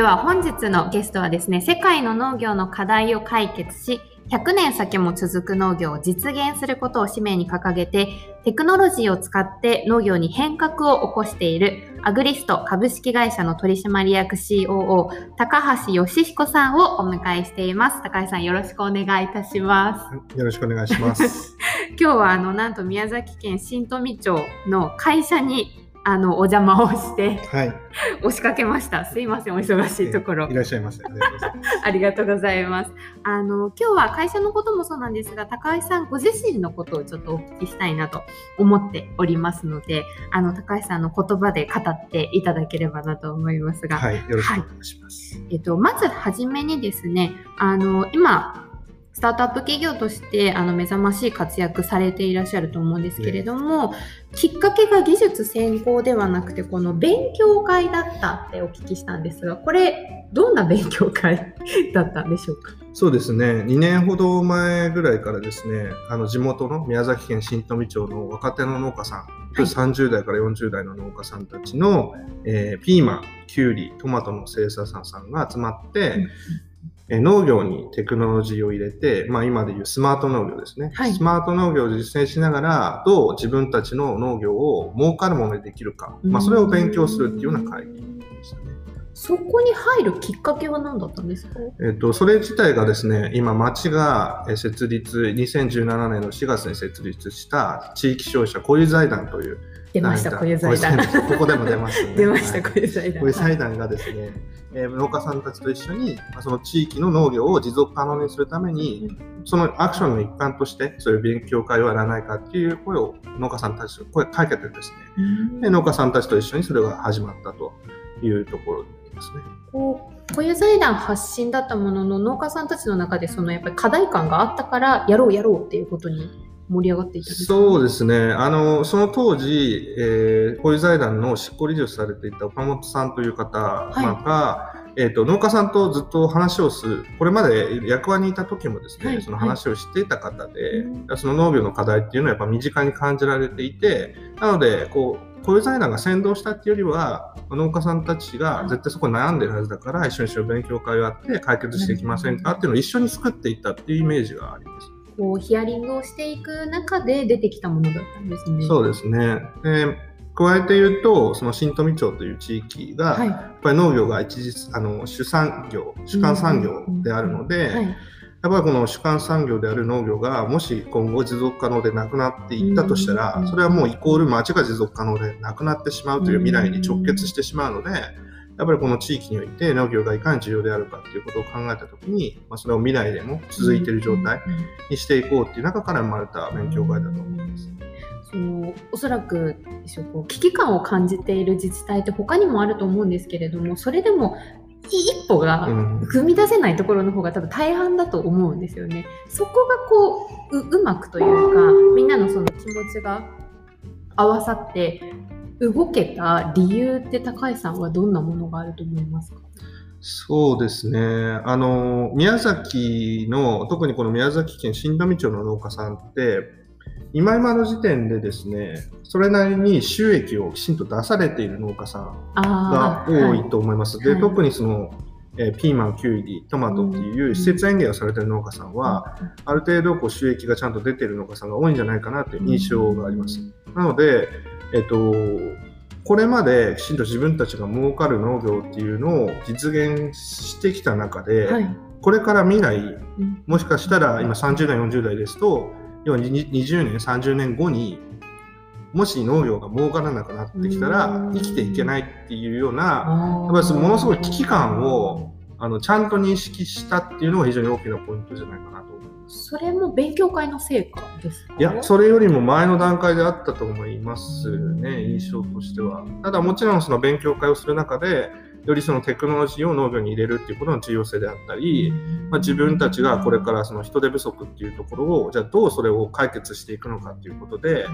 では本日のゲストはですね、世界の農業の課題を解決し、100年先も続く農業を実現することを使命に掲げて、テクノロジーを使って農業に変革を起こしているアグリスト株式会社の取締役 COO 高橋義彦さんをお迎えしています。高橋さんよろしくお願いいたします。よろしくお願いします。今日はあのなんと宮崎県新富町の会社にあのお邪魔をして、はい、押しかけました。すいません、お忙しいところ。いらっしゃいませ。ありがとうございます。あの今日は会社のこともそうなんですが、高橋さんご自身のことをちょっとお聞きしたいなと思っておりますので、あの高橋さんの言葉で語っていただければなと思いますが、はい、よろしくお願いします。はい、えっとまずはじめにですね、あの今スタートアップ企業としてあの目覚ましい活躍されていらっしゃると思うんですけれども、ね、きっかけが技術専攻ではなくてこの勉強会だったってお聞きしたんですがこれどんな勉強会 だったんでしょうか？そうですね。2年ほど前ぐらいからですねあの地元の宮崎県新富町の若手の農家さん、はい、30代から40代の農家さんたちの、えー、ピーマンきゅうりトマトの生産者さんが集まって、うん農業にテクノロジーを入れて、まあ、今でいうスマート農業ですね、はい、スマート農業を実践しながらどう自分たちの農業を儲かるものにできるか、まあ、それを勉強するっていうような会議でしたね。そこに入るきっかけは何だったんですか、えっと、それ自体がですね、今、町が設立、2017年の4月に設立した地域消費者固有財団という出ました、小湯財団。ここでも出ました、ね、出ました、小湯財団。小湯財団がですね、えー、農家さんたちと一緒に、まあ、その地域の農業を持続可能にするために、うん、そのアクションの一環として、そういう勉強会をやらないかっていう声を農家さんたちと声かけてですね、うん、で農家さんたちと一緒にそれが始まったというところになりますね。こう小湯財団発信だったものの農家さんたちの中でそのやっぱり課題感があったからやろうやろうっていうことに盛り上がっていたそうですね。あの、その当時、えー、小湯財団の執行理事をされていた岡本さんという方が、はい、えっ、ー、と、農家さんとずっと話をする、これまで役場にいた時もですね、はい、その話をしていた方で、はい、その農業の課題っていうのはやっぱ身近に感じられていて、なので、こう、小湯財団が先導したっていうよりは、農家さんたちが絶対そこに悩んでるはずだから、一緒に一緒に勉強会をやって解決していきませんかっていうのを一緒に作っていったっていうイメージがあります。こうヒアリングをしていく中で出てきたものだったんですね。そうですね。で加えて言うと、その新富町という地域が、はい、やっぱり農業が一時あの主産業、主幹産業であるので、やっぱりこの主幹産業である農業がもし今後持続可能でなくなっていったとしたら、それはもうイコール町が持続可能でなくなってしまうという未来に直結してしまうので、やっぱりこの地域において農業がいかに重要であるかっていうことを考えたときに、まあ、それを未来でも続いている状態にしていこうっていう中から生まれた勉強会だと思います。そのおそらく危機感を感じている自治体って他にもあると思うんですけれどもそれでも一歩が踏み出せないところの方が多分大半だと思うんですよね。そこがこううまくというかみんなのその気持ちが合わさって動けた理由って高橋さんはどんなものがあると思いますか？そうですね。あの、宮崎の、特にこの宮崎県新富町の農家さんって、今今の時点でですね、それなりに収益をきちんと出されている農家さんが多いと思います。はい、で、特にその、えー、ピーマン、キュウリ、トマトっていう施設園芸をされてる農家さんは、ある程度こう収益がちゃんと出てる農家さんが多いんじゃないかなという印象があります。なので、えっと、これまできちんと自分たちが儲かる農業っていうのを実現してきた中で、はい、これから未来、もしかしたら今30代、40代ですと、要は20年、30年後に、もし農業が儲からなくなってきたら、生きていけないっていうような、やっぱりものすごい危機感をあのちゃんと認識したっていうのが非常に大きなポイントじゃないかなとそれも勉強会の成果ですか？いや、それよりも前の段階であったと思いますね、印象としては。ただもちろんその勉強会をする中で、よりそのテクノロジーを農業に入れるっていうことの重要性であったり、まあ、自分たちがこれからその人手不足っていうところをじゃあどうそれを解決していくのかっていうことで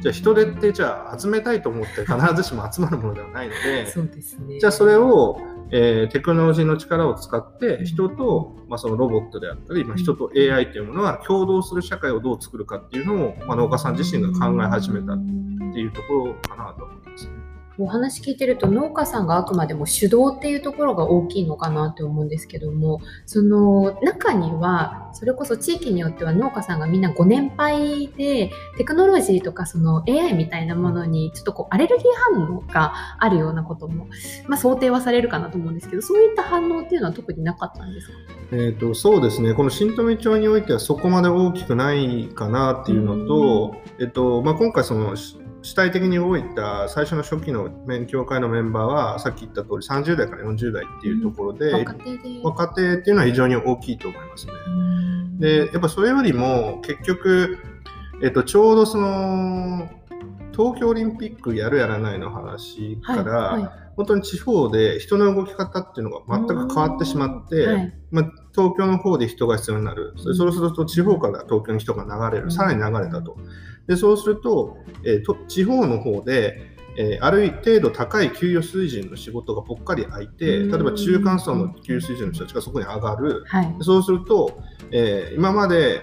じゃあ人手ってじゃあ集めたいと思って必ずしも集まるものではないのでそうですね、じゃあそれをえー、テクノロジーの力を使って人と、まあ、そのロボットであったり、まあ、人と AI というものが共同する社会をどう作るかっていうのを、まあ、農家さん自身が考え始めたっていうところかなと思いますね。お話聞いてると農家さんがあくまでも主導っていうところが大きいのかなって思うんですけどもその中にはそれこそ地域によっては農家さんがみんなご年配でテクノロジーとかその AI みたいなものにちょっとこうアレルギー反応があるようなことも、まあ、想定はされるかなと思うんですけどそういった反応っていうのは特になかったんですか？えーと、そうですね、この新富町においてはそこまで大きくないかなっていうのと、えっとまあ、今回その、主体的に動いた最初の初期の勉強会のメンバーはさっき言った通り30代から40代っていうところで、うん、若手っていうのは非常に大きいと思いますね。でやっぱそれよりも結局、えっと、ちょうどその東京オリンピックやるやらないの話から、はいはい、本当に地方で人の動き方っていうのが全く変わってしまって、はい、まあ、東京の方で人が必要になる。それそうすると地方から東京に人が流れる、さらに流れたと。でそうすると,、えー、と地方の方でえー、ある程度高い給与水準の仕事がぽっかり空いて、例えば中間層の給与水準の人たちがそこに上がる、はい、そうすると、えー、今まで、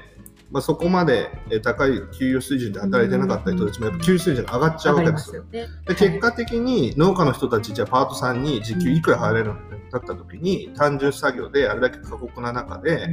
まあ、そこまで高い給与水準で働いてなかった人たちもやっぱ給与水準が上がっちゃうわけですよ。で結果的に農家の人たちじゃあパートさんに時給いくら払えるのかだった時に単純作業であれだけ過酷な中で、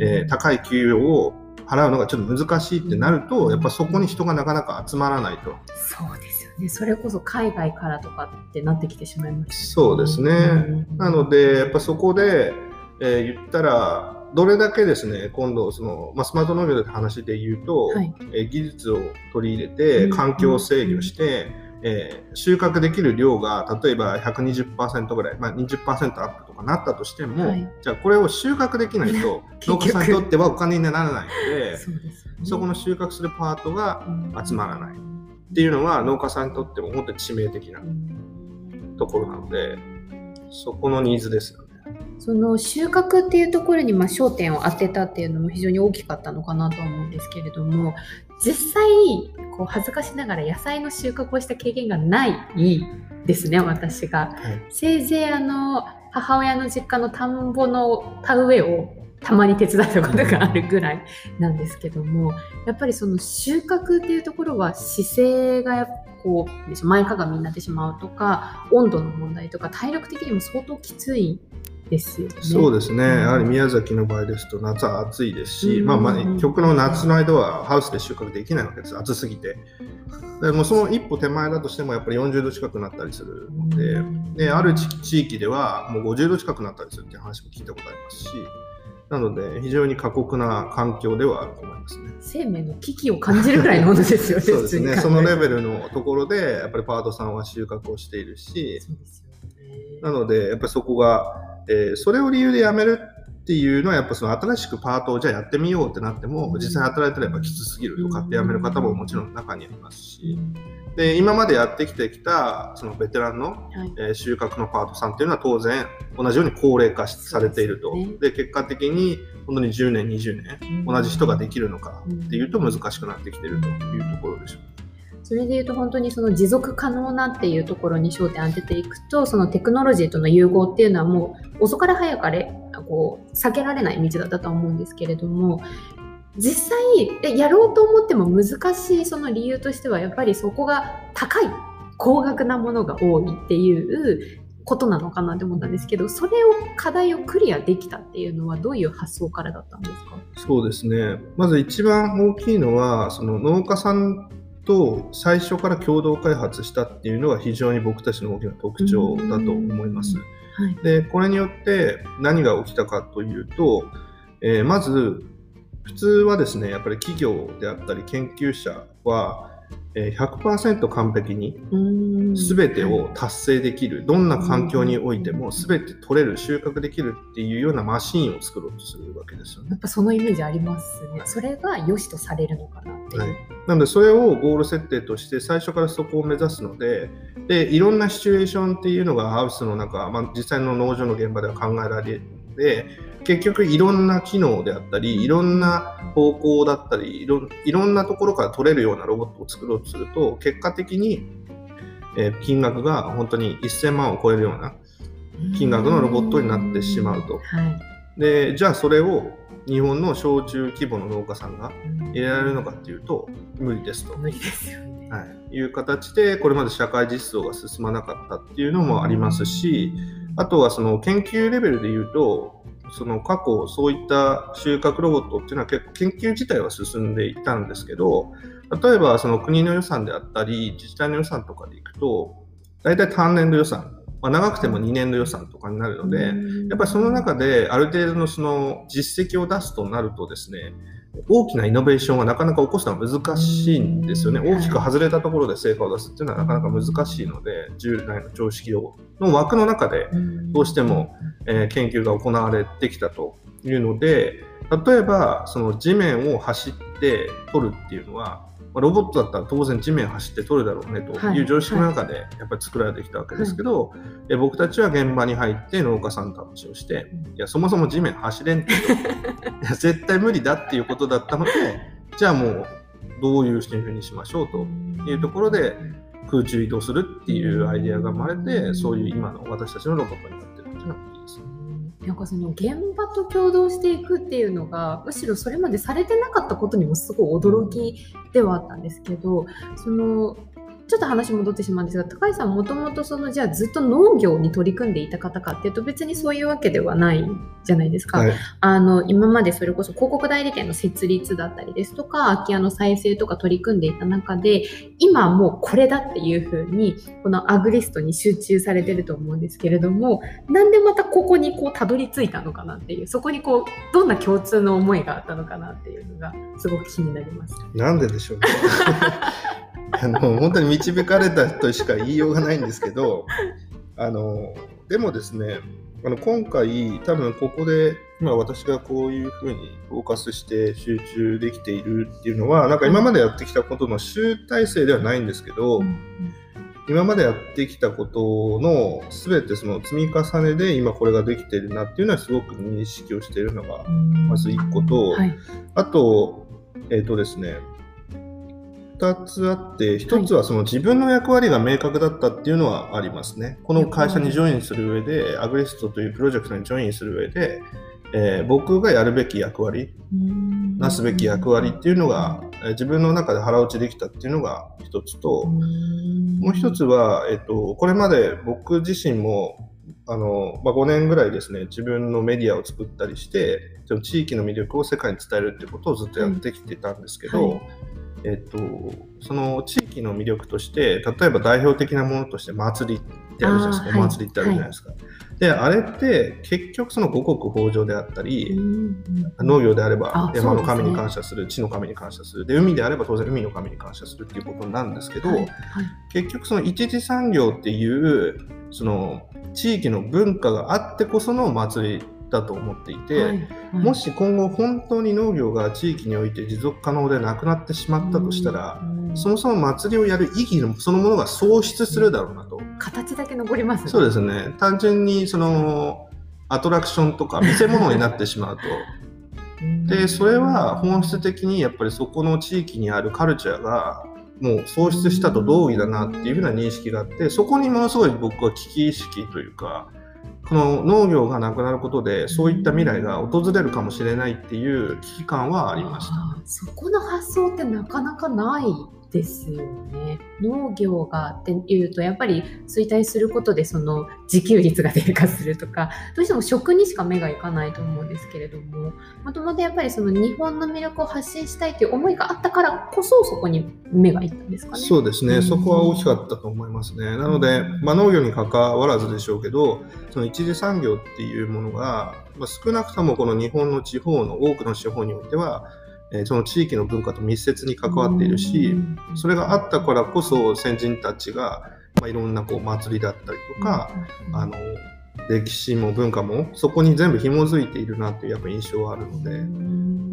えー、高い給与を払うのがちょっと難しいってなると、やっぱそこに人がなかなか集まらないと。そうですよね。それこそ海外からとかってなってきてしまいます、そうですね。うん、なので、やっぱそこで、えー、言ったら、どれだけですね、今度その、まあ、スマート農業で話で言うと、はい、えー、技術を取り入れて、環境を制御して、うんえー、収穫できる量が例えば120%ぐらい、まあ、20%アップとかなったとしても、はい、じゃあこれを収穫できないと 農家さんにとってはお金にならないのでそ、ね、そこの収穫するパートが集まらない。っていうのは農家さんにとっても本当に致命的なところなのでそこのニーズですよね。その収穫っていうところにま焦点を当てたっていうのも非常に大きかったのかなと思うんですけれども実際こう恥ずかしながら野菜の収穫をした経験がないですね私が、はい、せいぜいあの母親の実家の田んぼの田植えをたまに手伝ったことがあるぐらいなんですけどもやっぱりその収穫っていうところは姿勢がこう前かがみになってしまうとか温度の問題とか体力的にも相当きついですよね。そうですね、やはり宮崎の場合ですと夏は暑いですし、まあ、まあ極の夏の間はハウスで収穫できないわけです、暑すぎて。でもその一歩手前だとしてもやっぱり40度近くなったりするので、である地域ではもう50度近くなったりするっていう話も聞いたことありますし。なので非常に過酷な環境ではあると思いますね。生命の危機を感じるぐらいのものですよね。そうですね。そのレベルのところでやっぱりパートさんは収穫をしているし、なのでやっぱりそこがえー、それを理由で辞めるっていうのはやっぱその新しくパートをじゃあやってみようってなっても実際働いてればきつすぎるとかって辞める方ももちろん中にありますしで今までやってきてきたそのベテランの、はい、えー、収穫のパートさんっていうのは当然同じように高齢化されていると。で、ね、結果的に本当に10年20年同じ人ができるのかっていうと難しくなってきているというところでしょう。それでいうと本当にその持続可能なっていうところに焦点を当てていくとそのテクノロジーとの融合っていうのはもう遅かれ早かれこう避けられない道だったと思うんですけれども実際やろうと思っても難しいその理由としてはやっぱりそこが高い高額なものが多いっていうことなのかなって思ったんですけどそれを課題をクリアできたっていうのはどういう発想からだったんですか？そうですね。まず一番大きいのはその農家さんと最初から共同開発したっていうのが非常に僕たちの大きな特徴だと思います。はい、でこれによって何が起きたかというと、えー、まず普通はですねやっぱり企業であったり研究者は100%完璧に全てを達成できるどんな環境においても全て取れる収穫できるっていうようなマシンを作ろうとするわけですよね。やっぱそのイメージありますね。それが良しとされるのかなっていう。はい、なのでそれをゴール設定として最初からそこを目指すのででいろんなシチュエーションっていうのがハウスの中、まあ、実際の農場の現場では考えられるので結局いろんな機能であったりいろんな方向だったりいろいろんなところから取れるようなロボットを作ろうとすると結果的に、えー、金額が本当に1000万を超えるような金額のロボットになってしまうと。はいでじゃあそれを日本の小中規模の農家さんが入れられるのかっていうと無理ですと。無理ですよね。はい、いう形でこれまで社会実装が進まなかったっていうのもありますしあとはその研究レベルで言うとその過去そういった収穫ロボットっていうのは結構研究自体は進んでいたんですけど例えばその国の予算であったり自治体の予算とかでいくと大体単年度予算まあ、長くても2年度予算とかになるので、やっぱりその中である程度のその実績を出すとなるとですね、大きなイノベーションはなかなか起こすのは難しいんですよね。大きく外れたところで成果を出すっていうのはなかなか難しいので、従来の常識をの枠の中でどうしても、えー、研究が行われてきたというので、例えばその地面を走って取るっていうのは、まあ、ロボットだったら当然地面走って取るだろうねという常識の中でやっぱり作られてきたわけですけど、はい。はい、僕たちは現場に入って農家さんと話をして、いやそもそも地面走れんってと。絶対無理だっていうことだったのでじゃあもうどういうふうにしましょうと。いうところで空中移動するっていうアイデアが生まれてそういう今の私たちのロボットになってなんかその現場と共同していくっていうのがむしろそれまでされてなかったことにもすごい驚きではあったんですけどそのちょっと話戻ってしまうんですが高井さんもともとそのじゃあずっと農業に取り組んでいた方かっていうと別にそういうわけではないじゃないですか、はい、あの今までそれこそ広告代理店の設立だったりですとか空き家の再生とか取り組んでいた中で今もうこれだっていうふうにこのアグリストに集中されてると思うんですけれどもなんでまたここにこうたどり着いたのかなっていうそこにこうどんな共通の思いがあったのかなっていうのがすごく気になります。なんででしょうね。あの本当に導かれたとしか言いようがないんですけどあのでもですねあの今回多分ここで今私がこういうふうにフォーカスして集中できているっていうのはなんか今までやってきたことの集大成ではないんですけど、今までやってきたことの全てその積み重ねで今これができているなっていうのはすごく認識をしているのがまず1個と、はい、あとえっ、ー、とですね2つあって、1つはその自分の役割が明確だったっていうのはありますね。この会社にジョインする上で、アグレストというプロジェクトにジョインする上で、えー、僕がやるべき役割、なすべき役割っていうのが、えー、自分の中で腹落ちできたっていうのが1つと、もう1つは、えっ、ー、と、これまで僕自身もあの、まあ、5年ぐらいですね、自分のメディアを作ったりして、その地域の魅力を世界に伝えるっていうことをずっとやってきてたんですけど、はいえっと、その地域の魅力として例えば代表的なものとして祭りってあるじゃないですか、はい、祭りってあるじゃないですか。はい、であれって結局その五穀豊穣であったり、農業であれば山の神に感謝する、ね、地の神に感謝する。で海であれば当然海の神に感謝するっていうことなんですけど、はい、結局その一次産業っていうその地域の文化があってこその祭りだと思っていて、はいはい、もし今後本当に農業が地域において持続可能でなくなってしまったとしたら、そもそも祭りをやる意義そのものが喪失するだろうなと。形だけ残ります、ね、そうですね。単純にそのアトラクションとか見せ物になってしまうと。でそれは本質的にやっぱりそこの地域にあるカルチャーがもう喪失したと同義だなっていうふうな認識があってそこにものすごい僕は危機意識というかこの農業がなくなることでそういった未来が訪れるかもしれないっていう危機感はありました。そこの発想ってなかなかないですよね。農業がっていうとやっぱり衰退することでその自給率が低下するとかどうしても食にしか目がいかないと思うんですけれどももともとやっぱりその日本の魅力を発信したいという思いがあったからこそそこに目がいったんですかね。そうですね、そこは大きかったと思いますね。なので、まあ、農業に関わらずでしょうけどその一次産業っていうものが、まあ、少なくともこの日本の地方の多くの地方においてはえその地域の文化と密接に関わっているし、それがあったからこそ先人たちが、まあ、いろんなこう祭りだったりとか、あの歴史も文化もそこに全部紐づいているなっていうやっぱ印象はあるの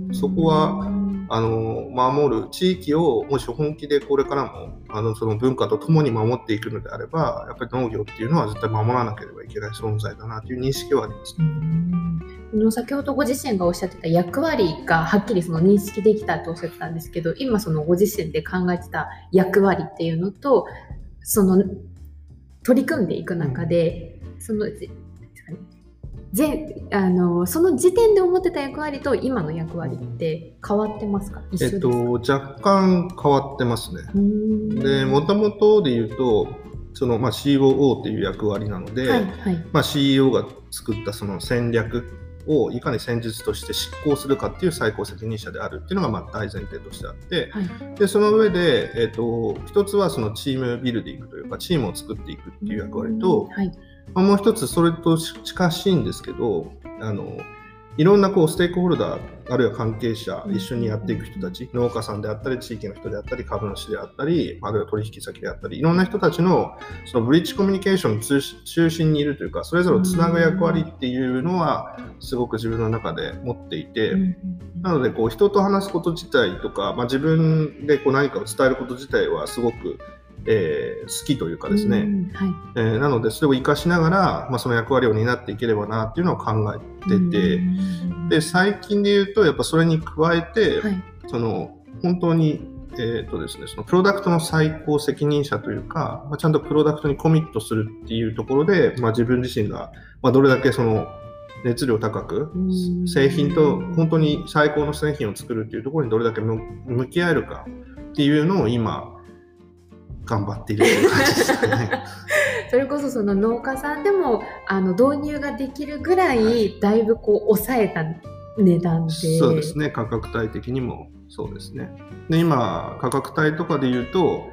でそこはあの守る地域をもし本気でこれからもあのその文化とともに守っていくのであればやっぱり農業っていうのは絶対守らなければいけない存在だなという認識はあります、の先ほどご自身がおっしゃってた役割がはっきりその認識できたとおっしゃってたんですけど今そのご自身で考えてた役割っていうのとその取り組んでいく中で、そのぜあのその時点で思ってた役割と今の役割って変わってますか？えっと、若干変わってますね。でもともとで言うとその、まあ、COO っていう役割なので、はいはい、まあ、CEO が作ったその戦略をいかに戦術として執行するかっていう最高責任者であるっていうのがまあ大前提としてあって、はい、でその上で、えーと、一つはそのチームビルディングというかチームを作っていくっていう役割と、はい、まあ、もう一つそれと近しいんですけどあのいろんなこうステークホルダーあるいは関係者一緒にやっていく人たち農家さんであったり地域の人であったり株主であったりあるいは取引先であったりいろんな人たちのそのブリッジコミュニケーションの中心にいるというかそれぞれをつなぐ役割っていうのはすごく自分の中で持っていてなのでこう人と話すこと自体とか、まあ、自分でこう何かを伝えること自体はすごくえー、好きというかですね、はい。えー、なのでそれを生かしながら、まあ、その役割を担っていければなっていうのを考えてて、で最近で言うとやっぱそれに加えて、はい、その本当にえーとですね、そのプロダクトの最高責任者というか、まあ、ちゃんとプロダクトにコミットするっていうところで、まあ、自分自身が、まあ、どれだけその熱量高く製品と本当に最高の製品を作るっていうところにどれだけ向き合えるかっていうのを今頑張っているという感じですかね。それこそその農家さんでもあの導入ができるぐらいだいぶこう抑えた値段で。そうですね。価格帯的にもそうですね。で今価格帯とかで言うと,、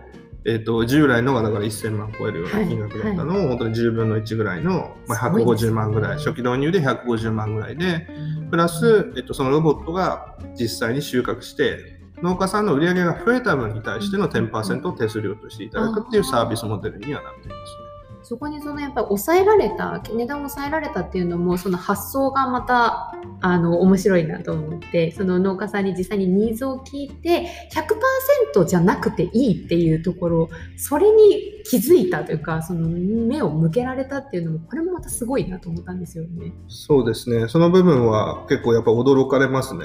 えーと、従来のがだから1000万超えるような金額だったのを、はい。はい、本当に10分の1ぐらいの、まあ、150万ぐらい、ね、初期導入で150万ぐらいでプラス、えーとそのロボットが実際に収穫して農家さんの売り上げが増えた分に対しての10%を手数料としていただくっていうサービスモデルにはなっています。そこにそのやっぱり抑えられた値段を抑えられたっていうのもその発想がまたあの面白いなと思ってその農家さんに実際にニーズを聞いて100%じゃなくていいっていうところそれに気づいたというかその目を向けられたっていうのもこれもまたすごいなと思ったんですよね。そうですねその部分は結構やっぱ驚かれますね。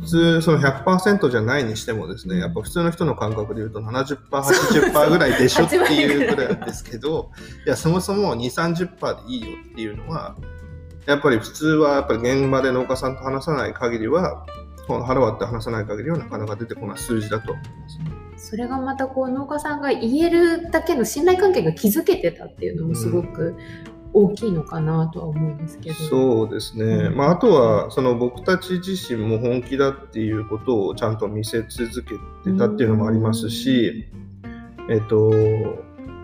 普通その100%じゃないにしてもですねやっぱ普通の人の感覚で言うと 70%80% ぐらいでしょっていうぐらいですけどい やそもそも2 3 0でいいよっていうのはやっぱり普通はやっぱり現場で農家さんと話さない限りは腹割って話さない限りはなかなか出てこない数字だと思います。それがまたこう農家さんが言えるだけの信頼関係が築けてたっていうのもすごく大きいのかなとは思うんですけど、うん、そうですね、うん、まあ、あとはその僕たち自身も本気だっていうことをちゃんと見せ続けてたっていうのもありますし、えっと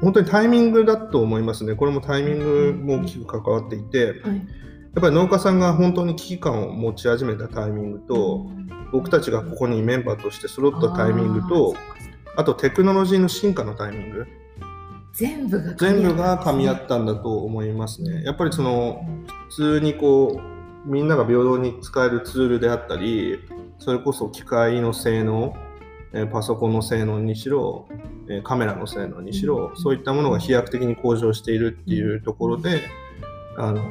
本当にタイミングだと思いますね。これもタイミングも大きく関わっていて、はい。やっぱり農家さんが本当に危機感を持ち始めたタイミングと、僕たちがここにメンバーとして揃ったタイミングとあとテクノロジーの進化のタイミング。全部が全部が噛み合ったんだと思いますね。やっぱりその普通にこうみんなが平等に使えるツールであったりそれこそ機械の性能パソコンの性能にしろカメラの性能にしろそういったものが飛躍的に向上しているっていうところであの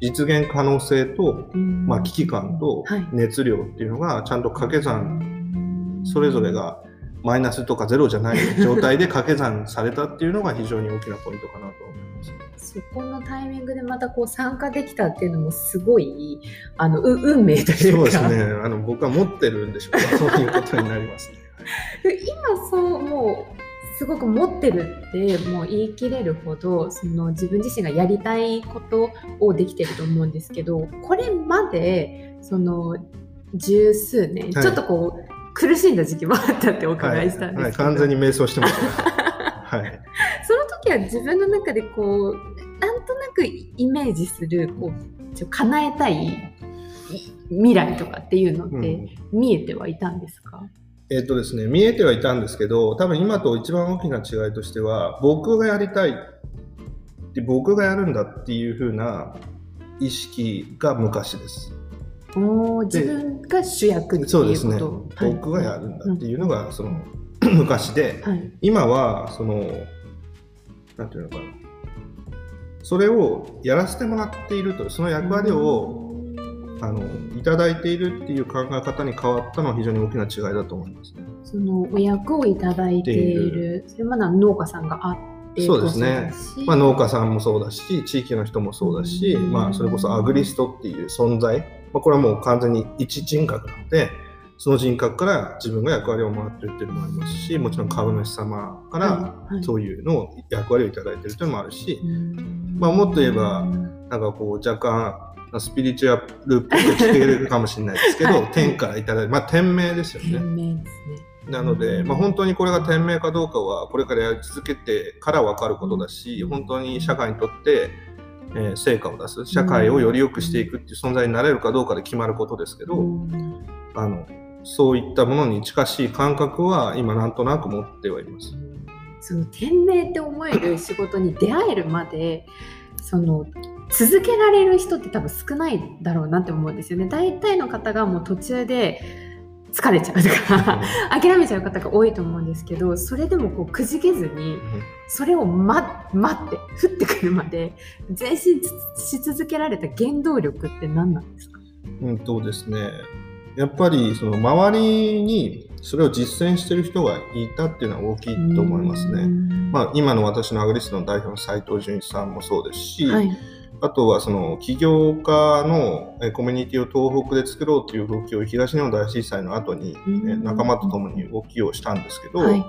実現可能性と、まあ、危機感と熱量っていうのがちゃんと掛け算それぞれがマイナスとかゼロじゃない状態で掛け算されたっていうのが非常に大きなポイントかなと思います。そこのタイミングでまたこう参加できたっていうのもすごいあの運命というか。そうですね。あの僕は持ってるんでしょう。か そういうことになりますね。今そうもうすごく持ってるってもう言い切れるほどその自分自身がやりたいことをできてると思うんですけどこれまでその十数年、はい、ちょっとこう苦しんだ時期もあったってお伺いしたんですけど、はい。はい、完全に迷走してます、はい、時は自分の中でこうなんとなくイメージするこうちょ叶えたい未来とかっていうのって見えてはいたんですか、うんえっとですね、見えてはいたんですけど、多分今と一番大きな違いとしては、僕がやりたいで僕がやるんだっていう風な意識が昔です。お自分が主役ってそうですね、僕がやるんだっていうのが、その、昔で、はい、今はそのなんていうのかなそれをやらせてもらっているとその役割をあのいただいているっていう考え方に変わったのは非常に大きな違いだと思います、ね、そのお役をいただいている。それまでは農家さんがあっそうですね、まあ、農家さんもそうだし地域の人もそうだし、まあ、それこそアグリストっていう存在、まあ、これはもう完全に一人格なのでその人格から自分が役割を回ってるっていうのもありますしもちろん株主様からそういうのを役割を頂いてるっていうのもあるし、まあ、もっと言えばなんかこう若干スピリチュアルっぽく聞けるかもしれないですけど天から頂いてまあ天命ですよね。ね。なので、まあ、本当にこれが店名かどうかはこれからやり続けてから分かることだし本当に社会にとって、えー、成果を出す社会をより良くしていくっていう存在になれるかどうかで決まることですけど、あのそういったものに近しい感覚は今なんとなく持ってはいます。その店名って思える仕事に出会えるまでその続けられる人って多分少ないだろうなって思うんですよね。大体の方がもう途中で疲れちゃうとか諦めちゃう方が多いと思うんですけどそれでもこうくじけずにそれを待待って降ってくるまで前進し続けられた原動力って何なんですか？うんとですねやっぱりその周りにそれを実践してる人がいたっていうのは大きいと思いますね。まあ、今の私のアグリストの代表の斉藤純一さんもそうですし、はい。あとはその起業家のコミュニティを東北で作ろうという動きを東日本大震災の後に仲間と共に動きをしたんですけど、はい、や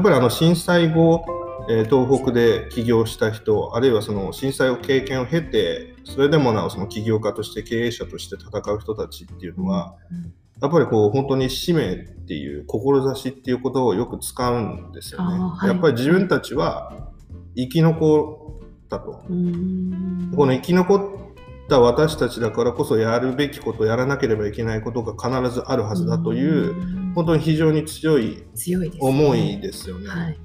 っぱりあの震災後東北で起業した人あるいはその震災を経験を経てそれでもなおその起業家として経営者として戦う人たちっていうのは、やっぱりこう本当に使命っていう志っていうことをよく使うんですよね。はい、やっぱり自分たちは生き残ったと。この生き残った私たちだからこそやるべきことやらなければいけないことが必ずあるはずだという本当に非常に強い思いですよね。はい、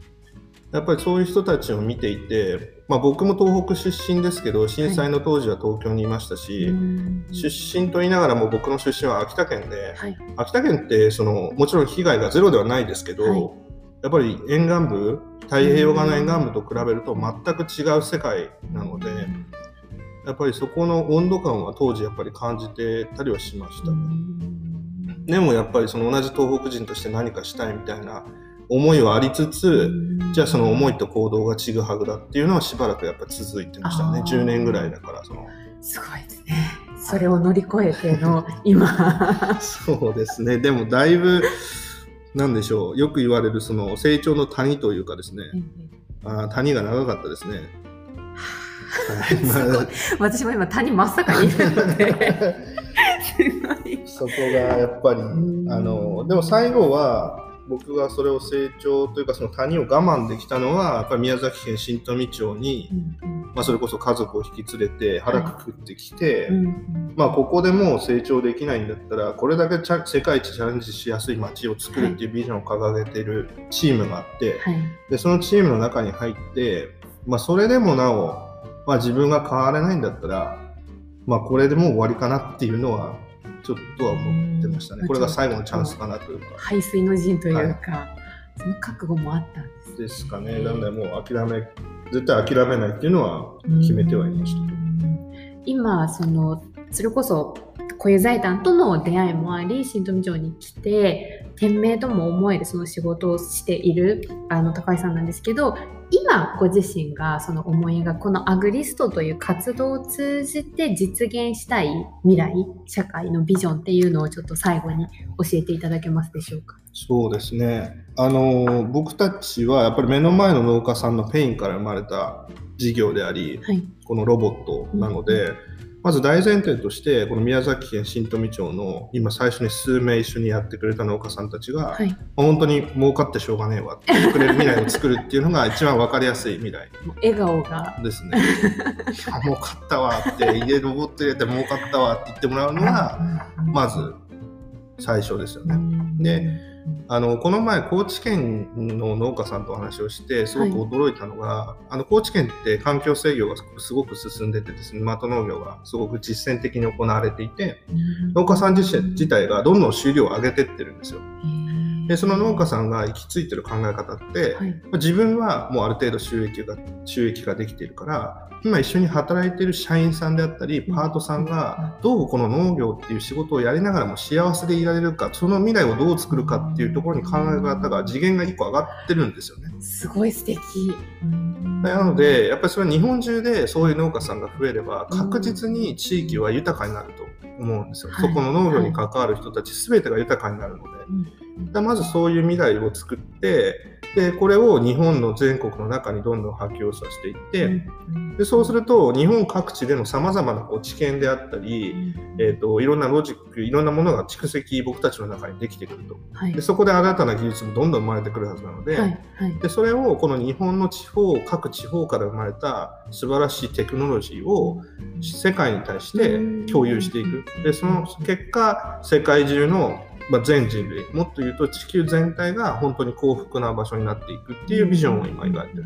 やっぱりそういう人たちを見ていて、まあ、僕も東北出身ですけど震災の当時は東京にいましたし、はい、出身と言いながらも僕の出身は秋田県で、はい、秋田県ってそのもちろん被害がゼロではないですけど、やっぱり沿岸部太平洋側の沿岸部と比べると全く違う世界なのでやっぱりそこの温度感は当時やっぱり感じてたりはしましたね。でもやっぱりその同じ東北人として何かしたいみたいな思いはありつつじゃあその思いと行動がちぐはぐだっていうのはしばらくやっぱり続いてましたね。10年ぐらいだからその。すごいですね。それを乗り越えての今そうですね。でもだいぶなんでしょう、よく言われるその成長の谷というかですね、うん、あ谷が長かったですね。はい、私も今谷真っ盛りにいるので。そこがやっぱり、あのでも最後は僕がそれを成長というかその谷を我慢できたのはやっぱり宮崎県新富町に、まあ、それこそ家族を引き連れて腹くくってきて、まあ、ここでもう成長できないんだったらこれだけ世界一チャレンジしやすい街を作るっていうビジョンを掲げているチームがあって、でそのチームの中に入って、まあ、それでもなお、まあ、自分が変われないんだったら、まあ、これでもう終わりかなっていうのはちょっとは思ってましたね。これが最後のチャンスかなというか。排水の陣というか、はい、その覚悟もあったんです、ですかね。なんでもう諦め、絶対諦めないっていうのは決めてはいました。今、その、それこそ、小湯財団との出会いもあり、新富町に来て、店名とも思えるその仕事をしているあの高井さんなんですけど今ご自身がその思い描くこのアグリストという活動を通じて実現したい未来社会のビジョンっていうのをちょっと最後に教えていただけますでしょうか？そうですね。あの僕たちはやっぱり目の前の農家さんのペインから生まれた事業であり、はい、このロボットなので、うんまず大前提として、この宮崎県新富町の今最初に数名一緒にやってくれた農家さんたちが、はい、本当に儲かってしょうがねえわって言ってくれる未来を作るっていうのが一番分かりやすい未来。笑顔が。ですね。儲かったわって、家ロボット入れて儲かったわって言ってもらうのが、まず最初ですよね。であのこの前高知県の農家さんとお話をしてすごく驚いたのが、はい、あの高知県って環境制御がすごく進んでてですね的農業がすごく実践的に行われていて、農家さん自身自体がどんどん収量を上げてってるんですよ。でその農家さんが行き着いてる考え方って、はい、自分はもうある程度収益が収益ができているから今一緒に働いてる社員さんであったりパートさんがどうこの農業っていう仕事をやりながらも幸せでいられるかその未来をどう作るかっていうところに考え方が次元が1個上がってるんですよね。すごい素敵。なのでやっぱりそれは日本中でそういう農家さんが増えれば確実に地域は豊かになると思うんですよ。そこの農業に関わる人たち全てが豊かになるので。まずそういう未来を作ってでこれを日本の全国の中にどんどん波及させていって、でそうすると日本各地でのさまざまなこう知見であったり、えーと、いろんなロジックいろんなものが蓄積僕たちの中にできてくると、はい、でそこで新たな技術もどんどん生まれてくるはずなのではい。はい、でそれをこの日本の地方各地方から生まれた素晴らしいテクノロジーを世界に対して共有していく。でその結果世界中のまあ、全人類もっと言うと地球全体が本当に幸福な場所になっていくっていうビジョンを今描いてる、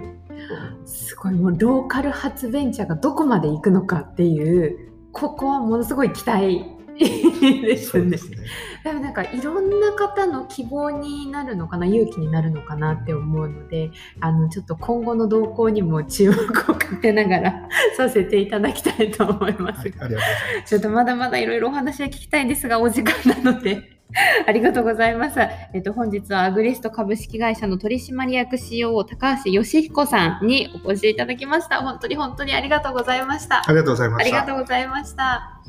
すごいもうローカル発ベンチャーがどこまで行くのかっていうここはものすごい期待ですね。すねでもなんかいろんな方の希望になるのかな勇気になるのかなって思うのであのちょっと今後の動向にも注目をかけながらさせていただきたいと思います。はい、ちょっとまだまだいろいろお話は聞きたいんですがお時間なので。ありがとうございます。えっと、本日はアグリスト株式会社の取締役 COO 高橋義彦さんにお越しいただきました。本当に本当にありがとうございました。ありがとうございました。ありがとうございました。